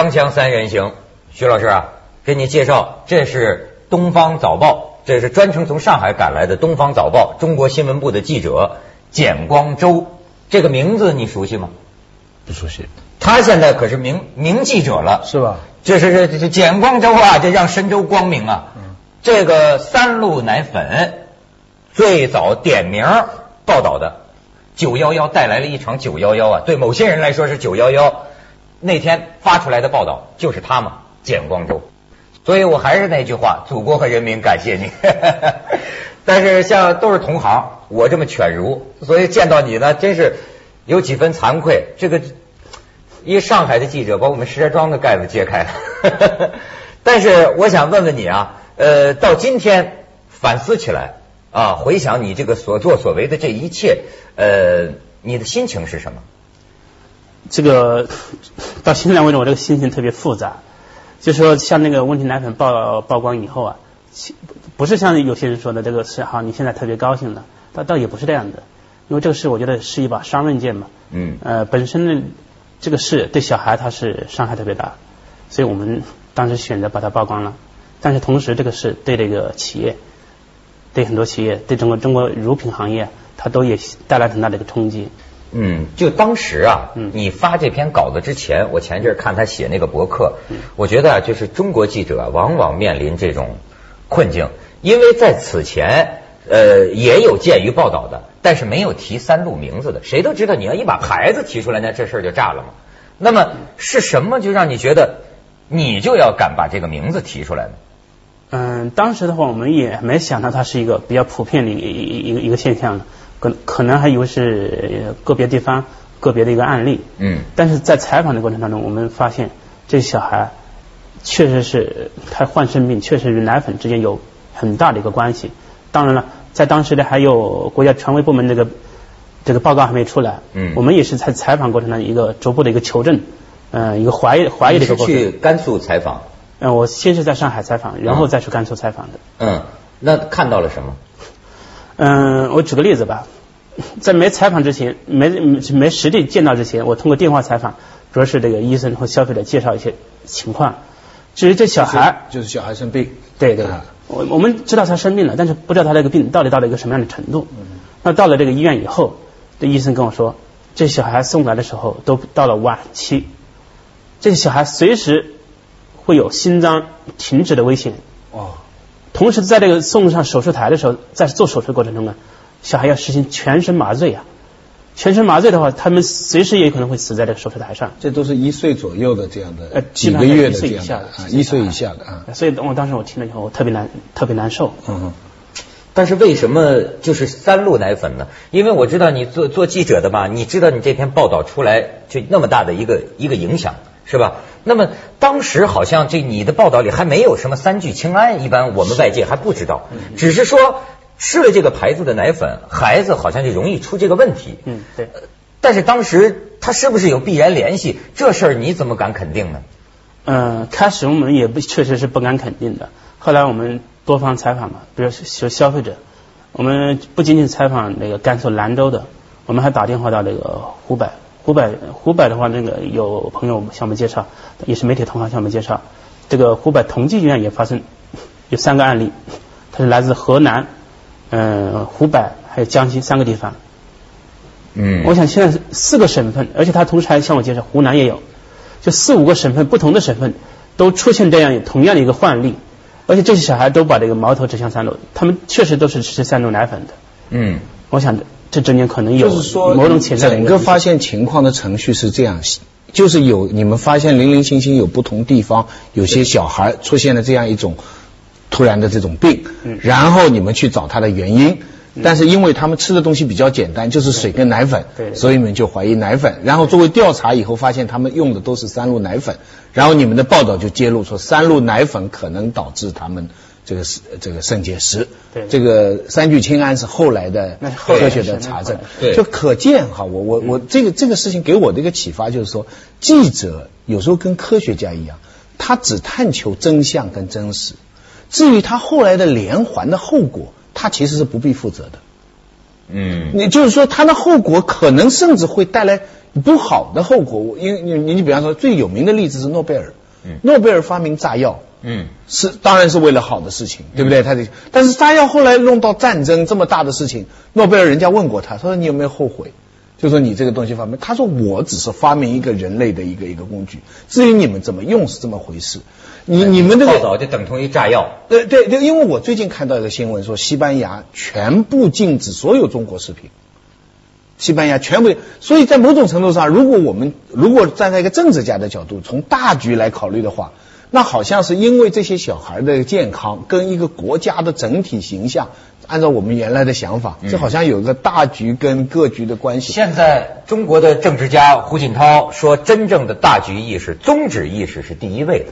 锵锵三人行，徐老师啊，给你介绍，这是《东方早报》，这是专程从上海赶来的《东方早报》中国新闻部的记者简光周。这个名字你熟悉吗？不熟悉。他现在可是名名记者了，是吧？这是这这简光周啊，这让神州光明啊。这个三鹿奶粉最早点名报道的九幺幺带来了一场九幺幺啊，对某些人来说是九幺幺。那天发出来的报道就是他嘛，简光洲。所以我还是那句话，祖国和人民感谢你。但是像都是同行，我这么犬儒，所以见到你呢，真是有几分惭愧。这个一上海的记者把我们石家庄的盖子揭开了。但是我想问问你啊，呃，到今天反思起来啊，回想你这个所作所为的这一切，呃，你的心情是什么？这个到现在为止，我这个心情特别复杂。就说像那个问题奶粉曝曝光以后啊，不是像有些人说的这个是哈，你现在特别高兴了，倒倒也不是这样的。因为这个事，我觉得是一把双刃剑嘛。嗯。呃，本身呢，这个事对小孩他是伤害特别大，所以我们当时选择把它曝光了。但是同时，这个事对这个企业，对很多企业，对整个中国乳品行业，它都也带来很大的一个冲击。嗯，就当时啊，你发这篇稿子之前，我前一阵看他写那个博客，我觉得啊，就是中国记者往往面临这种困境，因为在此前呃也有鉴于报道的，但是没有提三鹿名字的，谁都知道你要一把牌子提出来，那这事儿就炸了嘛。那么是什么就让你觉得你就要敢把这个名字提出来呢？嗯，当时的话，我们也没想到它是一个比较普遍的一一个一个现象。可可能还以为是个别地方个别的一个案例，嗯，但是在采访的过程当中，我们发现这小孩确实是他患肾病，确实与奶粉之间有很大的一个关系。当然了，在当时的还有国家权威部门这个这个报告还没出来，嗯，我们也是在采访过程中一个逐步的一个求证，嗯，一个怀疑怀疑的一个过程。去甘肃采访？嗯，我先是在上海采访，然后再去甘肃采访的。嗯，那看到了什么？嗯，我举个例子吧，在没采访之前，没没实地见到之前，我通过电话采访，主要是这个医生和消费者介绍一些情况。至于这小孩，就是小孩生病，对对，我我们知道他生病了，但是不知道他这个病到底到了一个什么样的程度。那到了这个医院以后，这医生跟我说，这小孩送来的时候都到了晚期，这个小孩随时会有心脏停止的危险。哦。同时，在这个送上手术台的时候，在做手术过程中呢，小孩要实行全身麻醉啊。全身麻醉的话，他们随时也可能会死在这个手术台上。这都是一岁左右的这样的，呃，几个月的这样的啊，一岁以下的啊。所以，我当时我听了以后，我特别难，特别难受。嗯。但是为什么就是三鹿奶粉呢？因为我知道你做做记者的吧，你知道你这篇报道出来就那么大的一个一个影响。是吧？那么当时好像这你的报道里还没有什么三聚氰胺，一般我们外界还不知道，只是说吃了这个牌子的奶粉，孩子好像就容易出这个问题。嗯，对。但是当时他是不是有必然联系？这事儿你怎么敢肯定呢？嗯，开始我们也不确实是不敢肯定的。后来我们多方采访嘛，比如说消费者，我们不仅仅采访那个甘肃兰州的，我们还打电话到那个湖北。湖北湖北的话，那个有朋友向我们介绍，也是媒体同行向我们介绍，这个湖北同济医院也发生有三个案例，它是来自河南、嗯湖北还有江西三个地方。嗯，我想现在是四个省份，而且他同时还向我介绍湖南也有，就四五个省份不同的省份都出现这样同样的一个患例，而且这些小孩都把这个矛头指向三鹿，他们确实都是吃三鹿奶粉的。嗯，我想。这中间可能有就是说，整个发现情况的程序是这样，就是有你们发现零零星星有不同地方有些小孩出现了这样一种突然的这种病，然后你们去找他的原因，但是因为他们吃的东西比较简单，就是水跟奶粉，所以你们就怀疑奶粉，然后作为调查以后发现他们用的都是三鹿奶粉，然后你们的报道就揭露说三鹿奶粉可能导致他们。这个是这个肾结石，对，这个三聚氰胺是后来的科学的查证，对，就可见哈，我我我这个这个事情给我的一个启发就是说，记者有时候跟科学家一样，他只探求真相跟真实，至于他后来的连环的后果，他其实是不必负责的。嗯，你就是说他的后果可能甚至会带来不好的后果。我因为你你你比方说最有名的例子是诺贝尔，嗯。诺贝尔发明炸药。嗯，是，当然是为了好的事情，对不对？他的，但是炸药后来弄到战争这么大的事情，诺贝尔人家问过他，他说你有没有后悔？就说你这个东西发明，他说我只是发明一个人类的一个一个工具，至于你们怎么用是这么回事。你你们这个报道就等同于炸药。对对对，因为我最近看到一个新闻说，西班牙全部禁止所有中国食品。西班牙全部，所以在某种程度上，如果我们如果站在一个政治家的角度，从大局来考虑的话，那好像是因为这些小孩的健康跟一个国家的整体形象，按照我们原来的想法，这好像有个大局跟各局的关系。现在中国的政治家胡锦涛说，真正的大局意识、宗旨意识是第一位的，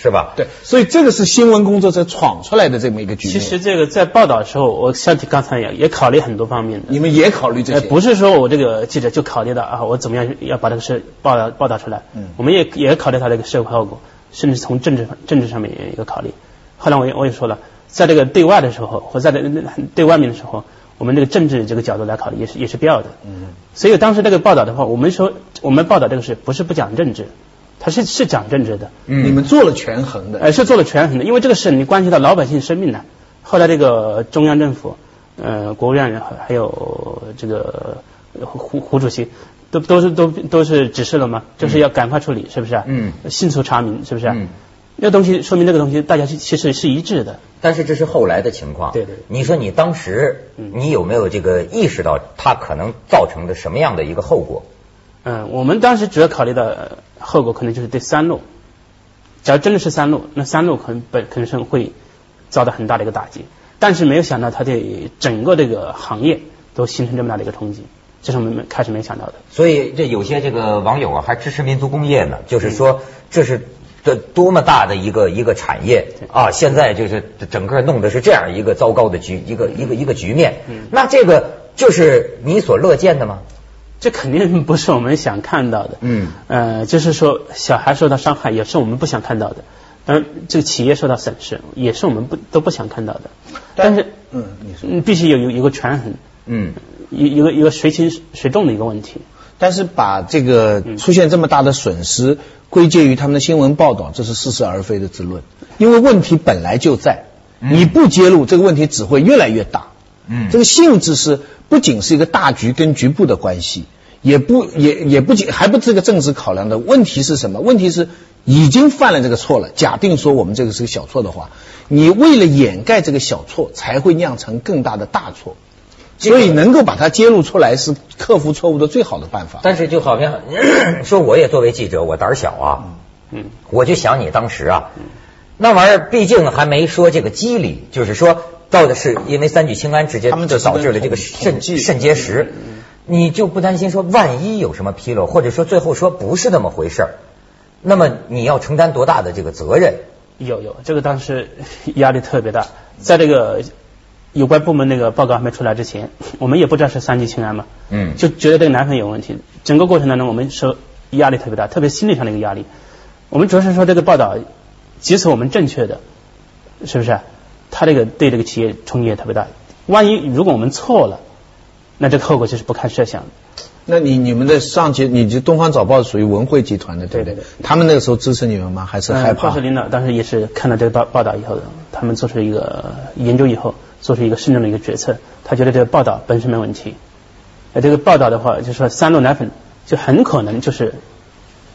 是吧？对，所以这个是新闻工作者闯出来的这么一个局面。其实这个在报道的时候，我像刚才一样，也考虑很多方面的。你们也考虑这呃，些？不是说我这个记者就考虑到啊，我怎么样要把这个事报道报道出来。嗯我们也也考虑到这个社会后果，甚至从政治政治上面也有一个考虑。后来我也我也说了，在这个对外的时候，或在这对外面的时候，我们这个政治这个角度来考虑也是也是必要的。嗯。所以当时这个报道的话，我们说我们报道这个事不是不讲政治，它是是讲政治的。嗯你们做了权衡的。呃，是做了权衡的，因为这个事你关系到老百姓生命呢。后来这个中央政府，呃，国务院还还有这个呃胡胡主席，都都是都都是指示了吗，就是要赶快处理，是不是？嗯。迅速查明，是不是？嗯。那东西说明这个东西大家其其实是一致的。但是这是后来的情况。对对。你说你当时嗯你有没有这个意识到它可能造成的什么样的一个后果？嗯，我们当时主要考虑的呃后果可能就是对三路，假如真的是三路，那三路可能本可能是会遭到很大的一个打击，但是没有想到它对整个这个行业都形成这么大的一个冲击，这是我们开始没想到的。所以这有些这个网友啊还支持民族工业呢，就是嗯说这是这多么大的一个一个产业啊！现在就是整个弄的是这样一个糟糕的局，一个一个一个局面。嗯那这个就是你所乐见的吗？这肯定不是我们想看到的。嗯，呃，就是说小孩受到伤害也是我们不想看到的，当然这个企业受到损失也是我们不都不想看到的。但是，嗯，你说。嗯，必须有有有个权衡，嗯，一一个一个谁轻谁重的一个问题。但是把这个出现这么大的损失归结于他们的新闻报道，这是似是而非的之论。因为问题本来就在，你不揭露这个问题只会越来越大。嗯这个性质是不仅是一个大局跟局部的关系，也不也也不仅还不是个政治考量的问题是什么？问题是已经犯了这个错了。假定说我们这个是个小错的话，你为了掩盖这个小错，才会酿成更大的大错。所以能够把它揭露出来是克服错误的最好的办法。但是就好像 说，我也作为记者，我胆儿小啊，嗯，我就想你当时啊，那玩意儿毕竟还没说这个机理，就是说到底是因为三聚氰胺直接他们就导致了这个肾肾结石，你就不担心说万一有什么纰漏，或者说最后说不是那么回事儿，那么你要承担多大的这个责任？有有，这个当时压力特别大，在这个有关部门那个报告还没出来之前，我们也不知道是三聚氰胺嘛，嗯就觉得这个奶粉有问题。整个过程当中，我们受压力特别大，特别心理上的一个压力。我们主要是说这个报道，即使我们正确的，是不是？他这个对这个企业冲击也特别大。万一如果我们错了，那这个后果就是不堪设想的。那你你们的上级，你就东方早报属于文汇集团的，对不对？对对对他们那个时候支持你们吗？还是害怕？报社领导当时也是看到这个报报道以后，他们做出一个研究以后，做出一个慎重的一个决策。他觉得这个报道本身没问题，呃，这个报道的话，就是说三鹿奶粉就很可能就是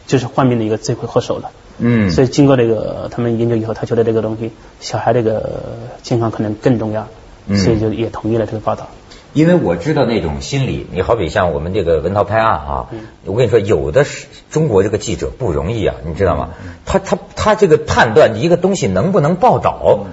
就是患病的一个罪魁祸首了。嗯所以经过这个他们研究以后，他觉得这个东西小孩这个健康可能更重要，嗯所以就也同意了这个报道。因为我知道那种心理，你好比像我们这个文涛拍案啊，嗯我跟你说，有的是中国这个记者不容易啊，你知道吗？嗯他他他这个判断一个东西能不能报道，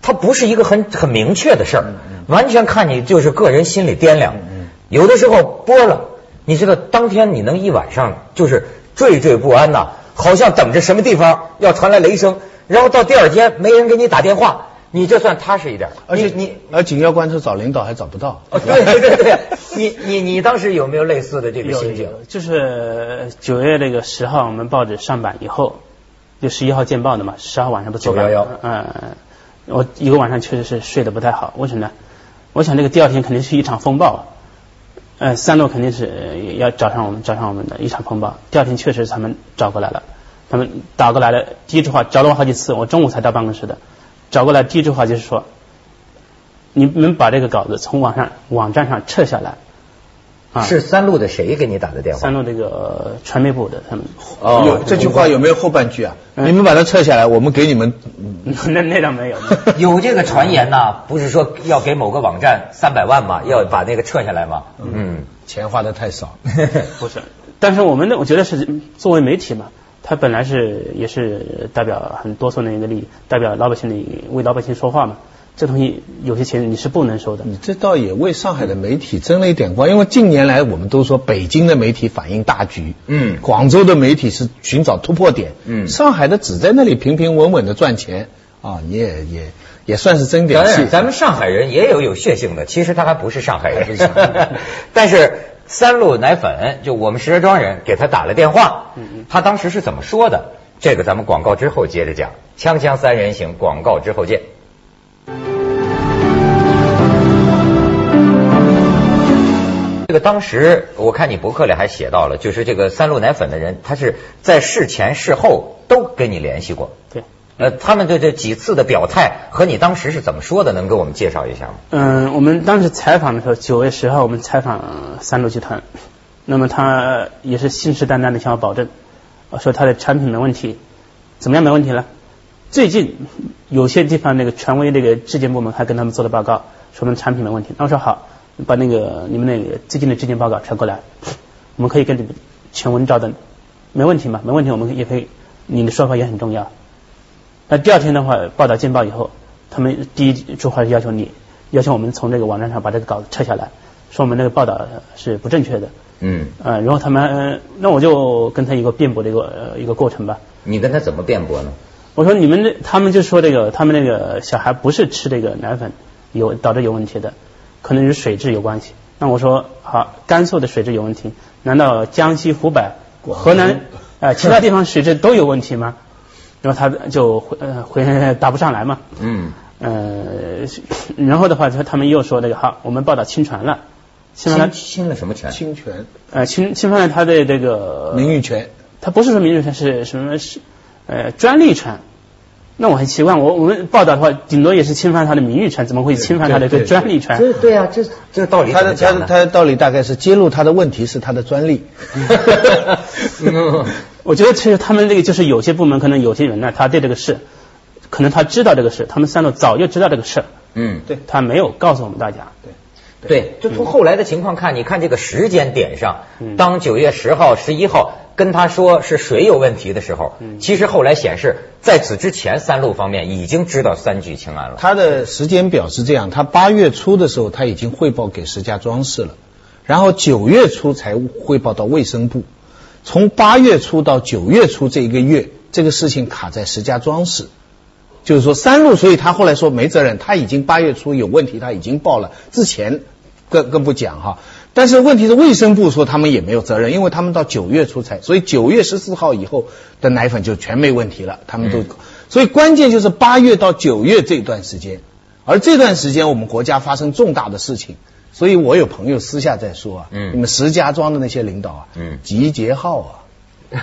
嗯他不是一个很很明确的事儿，完全看你就是个人心理掂量。嗯有的时候播了，你知道当天你能一晚上就是惴惴不安呐、好像等着什么地方要传来雷声，然后到第二天没人给你打电话，你这算踏实一点。而且你你而紧要关头找领导还找不到。哦，对对对对，你你你当时有没有类似的这个心情？就是九月这个十号我们报纸上版以后，就十一号见报的嘛，十号晚上不九幺幺嗯，我一个晚上确实是睡得不太好，为什么呢？我想这个第二天肯定是一场风暴，呃，三鹿肯定是要找上我们，找上我们的一场风暴。第二天确实他们找过来了，他们打过来了，第一句话找了我好几次，我中午才到办公室的。找过来第一句话就是说，你们把这个稿子从网上网站上撤下来。啊，是三鹿的谁给你打的电话？三鹿这个传媒部的他们。哦，有这句话有没有后半句啊？你们把它撤下来，我们给你们。那那倒没有。有这个传言呐，不是说要给某个网站三百万嘛？要把那个撤下来吗？嗯，钱花的太少。不是，但是我们呢，我觉得是作为媒体嘛，他本来是也是代表很多数人一个利益，代表老百姓的为老百姓说话嘛。这东西有些钱你是不能收的。你这倒也为上海的媒体争了一点光，因为近年来我们都说北京的媒体反映大局，嗯，广州的媒体是寻找突破点，嗯，上海的只在那里平平稳稳的赚钱。啊，你也也也算是争点气。咱们上海人也有有血性的，其实他还不是上海人，但是三鹿奶粉就我们石家庄人给他打了电话，他当时是怎么说的？这个咱们广告之后接着讲，锵锵三人行，广告之后见。这个当时我看你博客里还写到了，就是这个三鹿奶粉的人，他是在事前事后都跟你联系过。对，呃，他们对这几次的表态和你当时是怎么说的？能给我们介绍一下吗？嗯，我们当时采访的时候，九月十号我们采访三鹿集团，那么他也是信誓旦旦的向我保证，说他的产品没问题，怎么样没问题了？最近有些地方那个权威那个质检部门还跟他们做了报告，说我们产品没问题。那我说好。把那个你们那个最近的质检报告传过来，我们可以跟你们全文照的，没问题嘛？没问题，我们也可以。你的说法也很重要。那第二天的话，报道见报以后，他们第一句话是要求你，要求我们从这个网站上把这个稿子撤下来，说我们那个报道是不正确的。嗯。呃，然后他们，那我就跟他一个辩驳的一个一个过程吧。你跟他怎么辩驳呢？我说你们那，他们就说这个，他们那个小孩不是吃这个奶粉有导致有问题的。可能与水质有关系。那我说好，甘肃的水质有问题，难道江西、湖北、河南啊 其他地方水质都有问题吗？然后他就回呃回 答不上来嘛。嗯。呃，然后的话，他他们又说那个好，我们报道侵权了。侵了侵了什么权？侵权。呃，侵侵犯了他的这个名誉权。他不是说名誉权，是什么是呃专利权？那我很奇怪，我我们报道的话，顶多也是侵犯他的名誉权，怎么会侵犯他的这专利权？对对啊，这这个道理他的他的他的道理大概是揭露他的问题是他的专利。我觉得其实他们这个就是有些部门可能有些人呢，他对这个事，可能他知道这个事，他们三路早就知道这个事。嗯，对，他没有告诉我们大家。对。对，就从后来的情况看，你看这个时间点上，当九月十号、十一号跟他说是水有问题的时候，其实后来显示，在此之前，三鹿方面已经知道三聚氰胺了。他的时间表是这样：他八月初的时候，他已经汇报给石家庄市了，然后九月初才汇报到卫生部。从八月初到九月初这一个月，这个事情卡在石家庄市。就是说三鹿，所以他后来说没责任，他已经八月初有问题，他已经报了，之前更更不讲哈。但是问题是卫生部说他们也没有责任，因为他们到九月初才，所以九月十四号以后的奶粉就全没问题了，他们都。所以关键就是八月到九月这段时间，而这段时间我们国家发生重大的事情，所以我有朋友私下在说啊，你们石家庄的那些领导啊，集结号啊。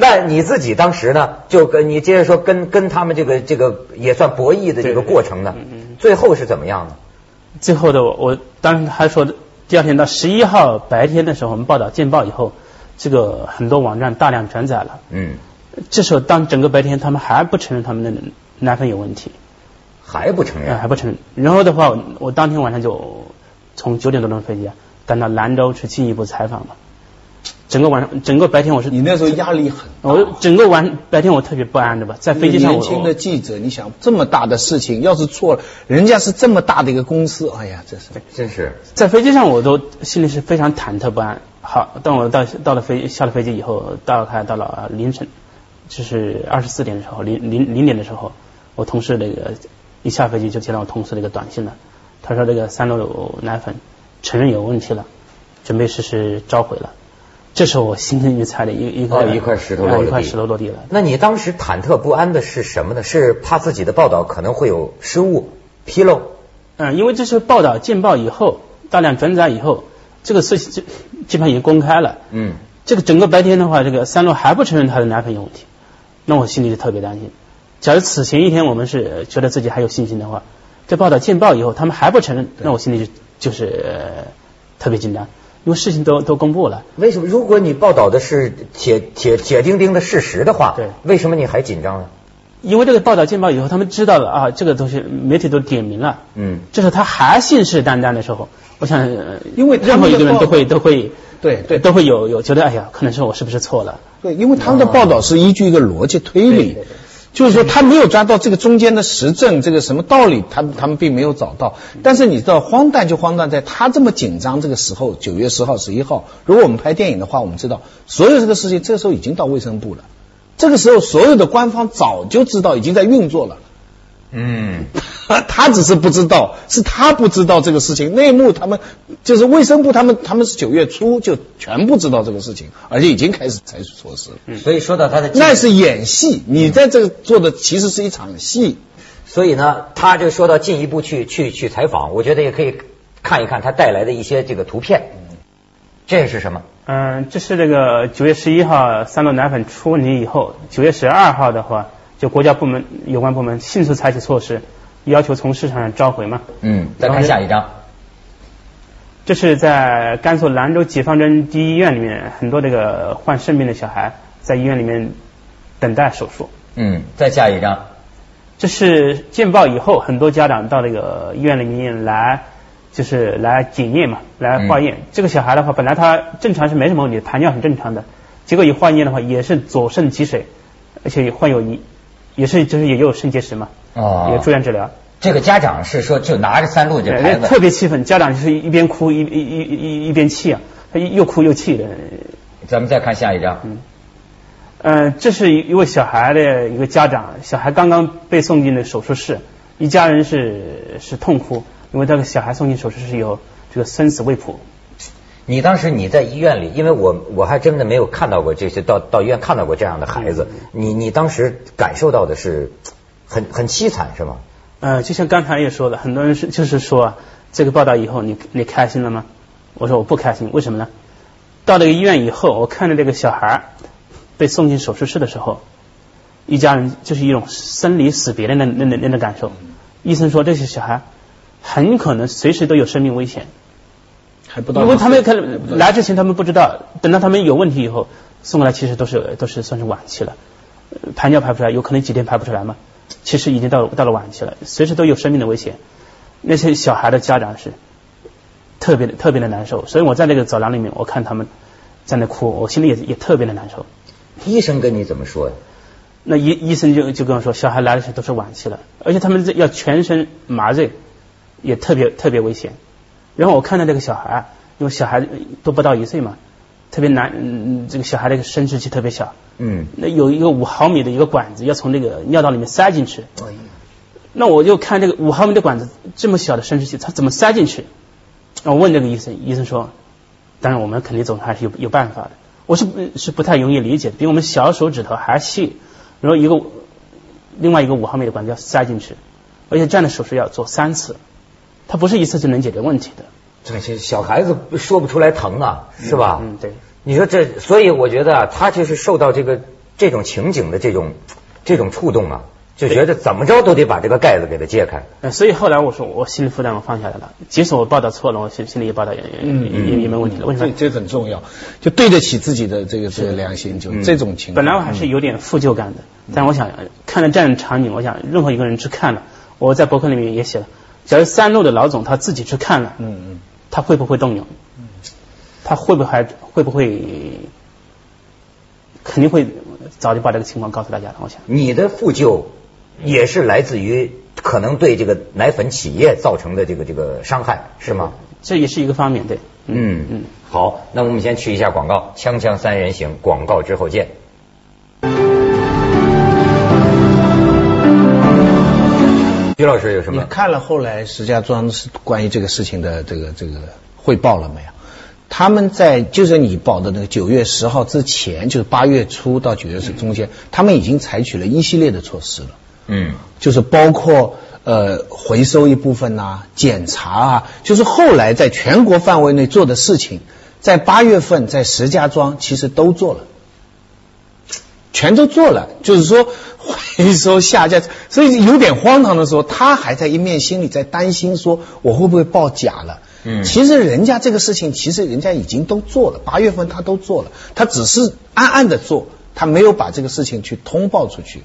那你自己当时呢？就跟你接着说，跟跟他们这个这个也算博弈的这个过程呢，最后是怎么样呢？最后的我，我当时还说，第二天到十一号白天的时候，我们报道见报以后，这个很多网站大量转载了。嗯。这时候，当整个白天他们还不承认他们的奶粉有问题，还不承认，还不承认。然后的话，我当天晚上就从九点多钟飞机赶到兰州去进一步采访嘛。整个晚上，整个白天我是你那时候压力很，我整个晚白天我特别不安的吧，在飞机上。年轻的记者，你想这么大的事情，要是错了，人家是这么大的一个公司，哎呀，这是真是。在飞机上我都心里是非常忐忑不安。好，当我到到了飞下了飞机以后，大概到了凌晨，就是二十四点的时候，零零零点的时候，我同事那个一下飞机就接到我同事那个短信了，他说这个三鹿奶粉承认有问题了，准备实施召回了。这时候我心里踩了一一个一块石头落一块石头落地了。那你当时忐忑不安的是什么呢？是怕自己的报道可能会有失误、纰漏，嗯，因为这是报道见报以后，大量转载以后，这个事情基基本上已经公开了。嗯，这个整个白天的话，这个三鹿还不承认他的奶粉有问题，那我心里就特别担心。假如此前一天我们是觉得自己还有信心的话，这报道见报以后，他们还不承认，那我心里就就是、呃特别紧张，因为事情都都公布了。为什么？如果你报道的是铁铁铁钉钉的事实的话，对为什么你还紧张呢？因为这个报道见报以后，他们知道了啊，这个东西媒体都点名了，嗯，这是他还信誓旦旦的时候，我想，呃因为任何一个人都会都会对对都会有有觉得，哎呀，可能是我是不是错了？对，因为他们的报道是依据一个逻辑推理，对对对就是说他没有抓到这个中间的实证，这个什么道理，他他们并没有找到。但是你知道，荒诞就荒诞在他这么紧张这个时候，九月十号、十一号，如果我们拍电影的话，我们知道所有这个事情，这时候已经到卫生部了。这个时候，所有的官方早就知道，已经在运作了。嗯，他只是不知道，是他不知道这个事情。内幕他们就是卫生部，他们他们是九月初就全部知道这个事情，而且已经开始采取措施了。所以说到他的那是演戏，你在这做的其实是一场戏。所以呢，他就说到进一步去去去采访，我觉得也可以看一看他带来的一些这个图片。这是什么？嗯，这是这个九月十一号三鹿奶粉出问题以后，九月十二号的话，就国家部门有关部门迅速采取措施，要求从市场上召回嘛。嗯，再看下一张。这是在甘肃兰州解放军第一医院里面，很多这个患肾病的小孩在医院里面等待手术。嗯，再下一张。这是见报以后，很多家长到这个医院里面来，就是来检验嘛，来化验。这个小孩的话，本来他正常是没什么问题，排尿很正常的，结果一化验的话，也是左肾积水，而且也患有一，也是就是也有肾结石嘛，哦也住院治疗。这个家长是说就拿着三鹿这牌对，子，特别气愤，家长就是一边哭一一一一一边气啊，他又哭又气的。咱们再看下一张。嗯，这是一位小孩的一个家长，小孩刚刚被送进了手术室，一家人是是痛哭，因为这个小孩送进手术室以后这个生死未卜。你当时你在医院里，因为我我还真的没有看到过这些，到到医院看到过这样的孩子，你你当时感受到的是很很凄惨是吗？呃，就像刚才也说了，很多人是就是说这个报道以后你你开心了吗？我说我不开心，为什么呢？到这个医院以后，我看着这个小孩被送进手术室的时候，一家人就是一种生离死别的那那那那种感受。医生说这些小孩很可能随时都有生命危险，还不到，因为他们可能来之前他们不知道，等到他们有问题以后送过来，其实都是都是算是晚期了，呃排尿排不出来，有可能几天排不出来嘛，其实已经到到了晚期了，随时都有生命的危险。那些小孩的家长是特别的特别的难受，所以我在那个走廊里面，我看他们在那哭，我心里也也特别的难受。医生跟你怎么说呀？那医医生就就跟我说，小孩来的时候都是晚期了，而且他们这要全身麻醉，也特别特别危险。然后我看到这个小孩，因为小孩都不到一岁嘛，特别难，嗯，这个小孩的生殖器特别小，嗯，那有一个五毫米的一个管子要从这个尿道里面塞进去，哎那我就看这个五毫米的管子这么小的生殖器，它怎么塞进去？我问这个医生，医生说，当然我们肯定总还是有有办法的。我是不是不太容易理解，比我们小手指头还细，然后一个另外一个五毫米的管子要塞进去，而且这样的手术要做三次，它不是一次就能解决问题的，这些小孩子说不出来疼啊，是吧？嗯，对。你说这，所以我觉得啊，他就是受到这个这种情景的这种这种触动啊，就觉得怎么着都得把这个盖子给它揭开。呃，所以后来我说我心理负担我放下来了，即使我报道错了，我心心里也报道也也也也没问题了。为什么？这这很重要，就对得起自己的这个这个良心，就这种情况。本来我还是有点负疚感的，但我想呃看了这样的场景，我想任何一个人去看了，我在博客里面也写了，假如三鹿的老总他自己去看了，嗯嗯，他会不会动摇？他会不会还会不会？肯定会早就把这个情况告诉大家了。我想，你的负疚也是来自于可能对这个奶粉企业造成的这个这个伤害，是吗？这也是一个方面，对。嗯嗯。好，那我们先去一下广告，锵锵三人行，广告之后见。于老师有什么？你看了后来石家庄是关于这个事情的这个这个汇报了没有？他们在就是你报的那个九月十号之前，就是八月初到九月十中间，他们已经采取了一系列的措施了。嗯就是包括呃回收一部分呐、检查啊，就是后来在全国范围内做的事情，在八月份在石家庄其实都做了。全都做了，就是说 回收下架，所以有点荒唐的时候，他还在一面心里在担心说我会不会报假了。嗯其实人家这个事情，其实人家已经都做了，八月份他都做了，他只是暗暗的做，他没有把这个事情去通报出去。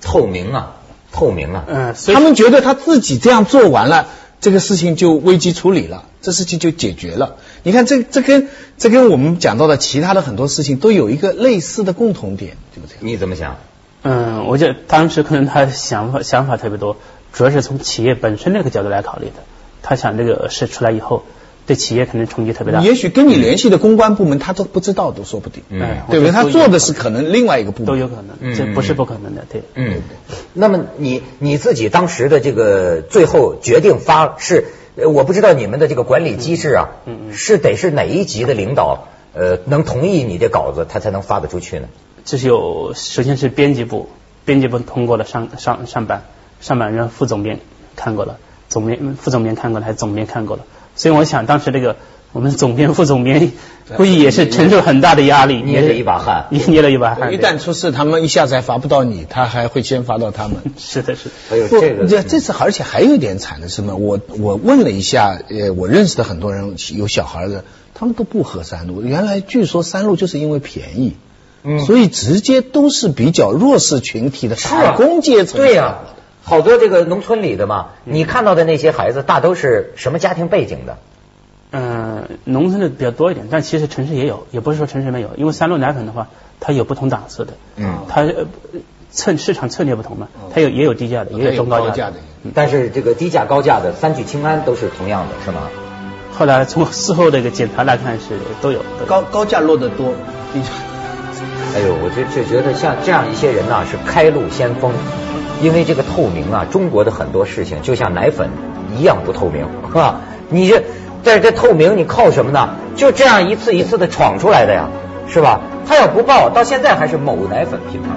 透明啊，透明啊。嗯，所以他们觉得他自己这样做完了，这个事情就危机处理了，这事情就解决了。你看这这跟这跟我们讲到的其他的很多事情都有一个类似的共同点，对不对？你怎么想？嗯，我觉得当时可能他想法想法特别多，主要是从企业本身那个角度来考虑的。他想这个事出来以后，对企业可能冲击特别大。也许跟你联系的公关部门他都不知道，都说不定，嗯哎对不对？他做的是可能另外一个部门，都有可嗯能，这不是不可能的，对。嗯，那么你你自己当时的这个最后决定发是，呃我不知道你们的这个管理机制啊，嗯嗯是得是哪一级的领导呃能同意你这稿子，他才能发得出去呢？这是有，首先是编辑部，编辑部通过了上上上版，上版让副总编看过了，总编副总编看过了，还是总编看过了。所以我想当时这个我们总编、副总编估计也是承受很大的压力，捏了一把汗也 捏了一把汗。一旦出事，他们一下子还罚不到你，他还会先罚到他们。是的，是的。还有这个，这这次而且还有一点惨的是什么？我我问了一下，呃，我认识的很多人有小孩的，他们都不喝三鹿。原来据说三鹿就是因为便宜，嗯所以直接都是比较弱势群体的打工阶层。对呀、好多这个农村里的嘛，你看到的那些孩子，大都是什么家庭背景的？嗯，农村的比较多一点，但其实城市也有，也不是说城市没有，因为三鹿奶粉的话，它有不同档次的，嗯它呃策市场策略不同嘛，它有也有低价的，也有中高价的。但是这个低价高价的三聚氰胺都是同样的，是吗？后来从事后的一个检查来看是都有。都有高高价落得多，低 价哎呦，我就就觉得像这样一些人呐、是开路先锋，因为这个透明啊，中国的很多事情就像奶粉一样不透明，是吧？你这在这透明你靠什么呢？就这样一次一次的闯出来的呀，是吧？他要不报，到现在还是某奶粉品牌。